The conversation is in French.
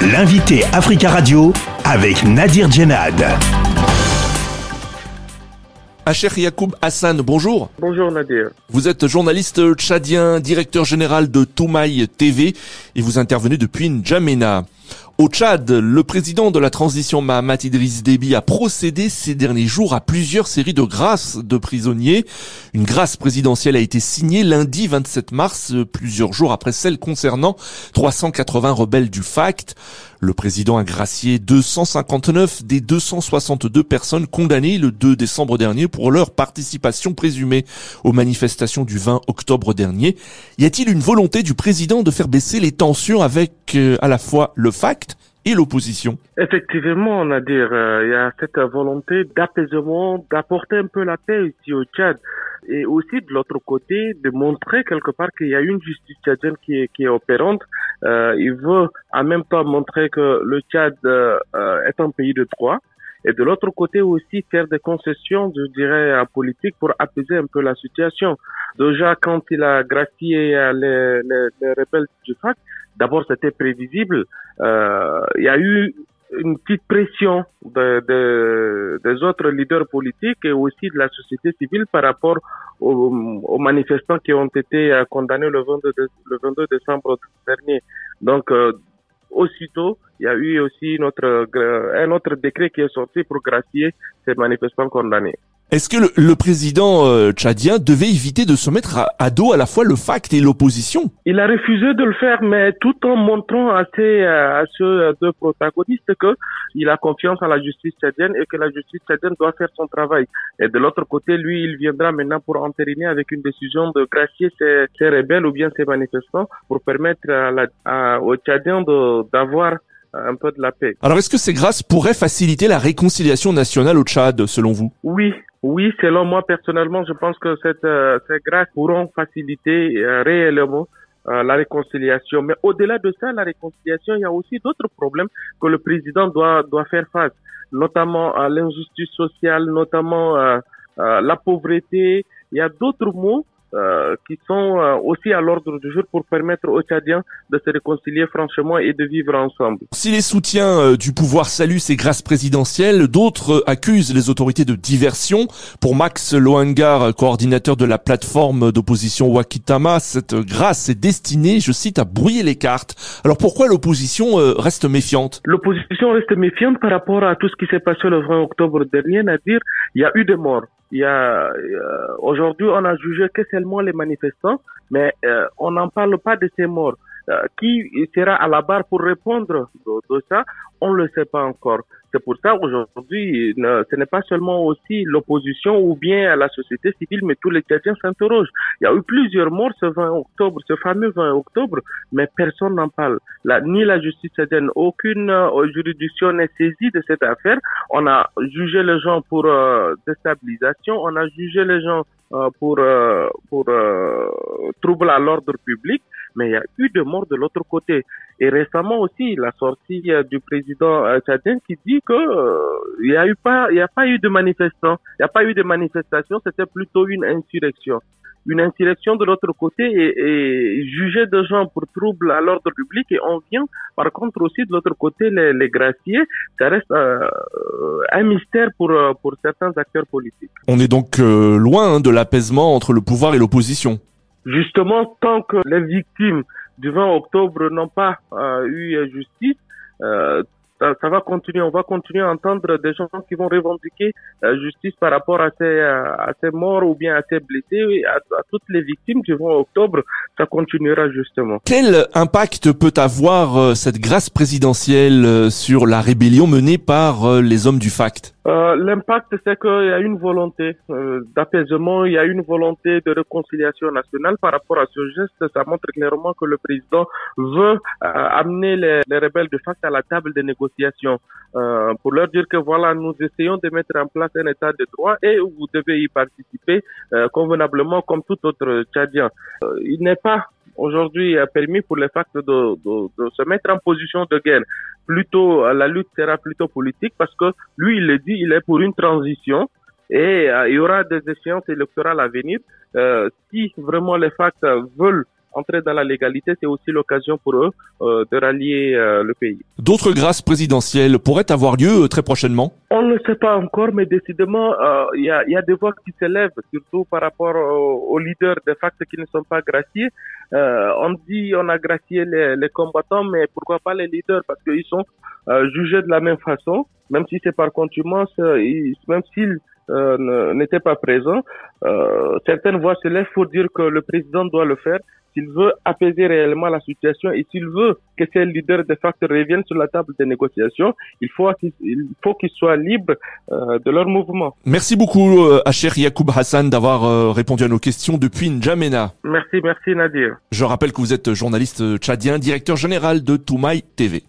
L'invité Africa Radio avec Nadir Djenad. Acher Yacoub Hassan, bonjour. Bonjour Nadir. Vous êtes journaliste tchadien, directeur général de Toumaï TV et vous intervenez depuis N'Djamena. Au Tchad, le président de la transition Mahamat Idriss Déby a procédé ces derniers jours à plusieurs séries de grâces de prisonniers. Une grâce présidentielle a été signée lundi 27 mars, plusieurs jours après celle concernant 380 rebelles du FACT. Le président a gracié 259 des 262 personnes condamnées le 2 décembre dernier pour leur participation présumée aux manifestations du 20 octobre dernier. Y a-t-il une volonté du président de faire baisser les tensions avec euh, à la fois le FACT et l'opposition Effectivement, on a dire, euh, il y a cette volonté d'apaisement, d'apporter un peu la paix ici au Tchad. Et aussi de l'autre côté, de montrer quelque part qu'il y a une justice tchadienne qui est, opérante. Euh, il veut en même temps montrer que le Tchad euh, est un pays de droit. Et de l'autre côté aussi faire des concessions, je dirais, à politique pour apaiser un peu la situation. Déjà, quand il a les, les rebelles du FAC, D'abord, c'était prévisible. Euh, il y a eu une petite pression de, de, des autres leaders politiques et aussi de la société civile par rapport aux, manifestants qui ont été euh, condamnés le 22, le 22 décembre dernier. Donc, euh, aussitôt, il y a eu aussi notre, un autre décret qui est sorti pour gracier ces manifestants condamnés. Est-ce que le, président euh, tchadien devait éviter de se mettre à, dos à la fois le FACT et l'opposition? Il a refusé de le faire, mais tout en montrant à ces, à ces deux protagonistes que il a confiance en la justice tchadienne et que la justice tchadienne doit faire son travail. Et de l'autre côté, lui, il viendra maintenant pour entériner avec une décision de gracier ces, ces rebelles ou bien ces manifestants pour permettre à la, à, aux Tchadiens d'avoir un peu de la paix. Alors est-ce que ces grâces pourraient faciliter la réconciliation nationale au Tchad, selon vous? Oui, oui, selon moi personnellement, je pense que cette, euh, ces grâces pourront faciliter euh, réellement euh, la réconciliation. Mais au-delà de ça, la réconciliation, il y a aussi d'autres problèmes que le président doit doit faire face, notamment à l'injustice sociale, notamment la pauvreté. Il y a d'autres mots euh, qui sont euh, aussi à l'ordre du jour pour permettre aux Tchadiens de se réconcilier franchement et de vivre ensemble. Si les soutiens euh, du pouvoir saluent ces grâces présidentielles, d'autres accusent les autorités de diversion. Pour Max Lohangar, coordinateur de la plateforme d'opposition Wakitama, cette grâce est destinée, je cite, à brouiller les cartes. Alors pourquoi l'opposition reste méfiante? L'opposition reste méfiante par rapport à tout ce qui s'est passé le 20 octobre dernier, c'est-à-dire il y a eu des morts il y a euh, aujourd'hui on a jugé que seulement les manifestants, mais euh, on n'en parle pas de ces morts. Euh, qui sera à la barre pour répondre de, ça, on ne le sait pas encore. C'est pour ça aujourd'hui, ce n'est pas seulement aussi l'opposition ou bien la société civile, mais tous les chrétiens s'interrogent. Il y a eu plusieurs morts ce 20 octobre, ce fameux 20 octobre, mais personne n'en parle. La, ni la justice tchadienne, aucune euh, juridiction n'est saisie de cette affaire. On a jugé les gens pour euh, déstabilisation, on a jugé les gens euh, pour pour trouble à l'ordre public, mais il y a eu de morts de l'autre côté. Et récemment aussi, la sortie du président tchadien qui dit que euh, il y a pas, eu de manifestants, il n'y a pas eu de manifestation, c'était plutôt une insurrection. Une insurrection de l'autre côté et, juger des gens pour trouble à l'ordre public et on vient par contre aussi de l'autre côté les, les graciers, ça reste euh, un mystère pour euh, pour certains acteurs politiques. On est donc loin hein, de l'apaisement entre le pouvoir et l'opposition. Justement, tant que les victimes du 20 octobre n'ont pas eu justice, euh, ça, va continuer. On va continuer à entendre des gens qui vont revendiquer la euh, justice par rapport à ces, euh, à ces morts ou bien à ces blessés, à, à toutes les victimes vont en octobre. Ça continuera justement. Quel impact peut avoir euh, cette grâce présidentielle sur la rébellion menée par les hommes du FACT euh, L'impact, c'est qu'il y a une volonté euh, d'apaisement, il y a une volonté de réconciliation nationale par rapport à ce geste. Ça montre clairement que le président veut euh, amener les, les, rebelles de face à la table des négociations euh, pour leur dire que voilà, nous essayons de mettre en place un état de droit et vous devez y participer euh, convenablement comme tout autre Tchadien. il n'est pas aujourd'hui permis pour les FACT de, de, de, se mettre en position de guerre. Plutôt, la lutte sera plutôt politique parce que lui, il le dit, il est pour une transition et euh, il y aura des échéances électorales à venir. Euh, si vraiment les FACT veulent entrer dans la légalité, c'est aussi l'occasion pour eux euh, de rallier euh, le pays. D'autres grâces présidentielles pourraient avoir lieu très prochainement? On ne sait pas encore, mais décidément, il y, a, y, a, des voix qui s'élèvent, surtout par rapport aux, leaders de facto qui ne sont pas graciés. on dit on a gracié les, les, combattants, mais pourquoi pas les leaders? Parce qu'ils sont jugés de la même façon, même si c'est par contumance, même s'ils euh, n'était pas présent. Euh, certaines voix se lèvent pour dire que le président doit le faire s'il veut apaiser réellement la situation et s'il veut que ces leaders de facto reviennent sur la table des négociations, il faut qu'il faut qu'ils soient libres euh, de leur mouvement. Merci beaucoup, euh, Acher Yacoub Hassan, d'avoir euh, répondu à nos questions depuis N'Djamena. Merci, merci Nadir. Je rappelle que vous êtes journaliste tchadien, directeur général de Toumaï TV.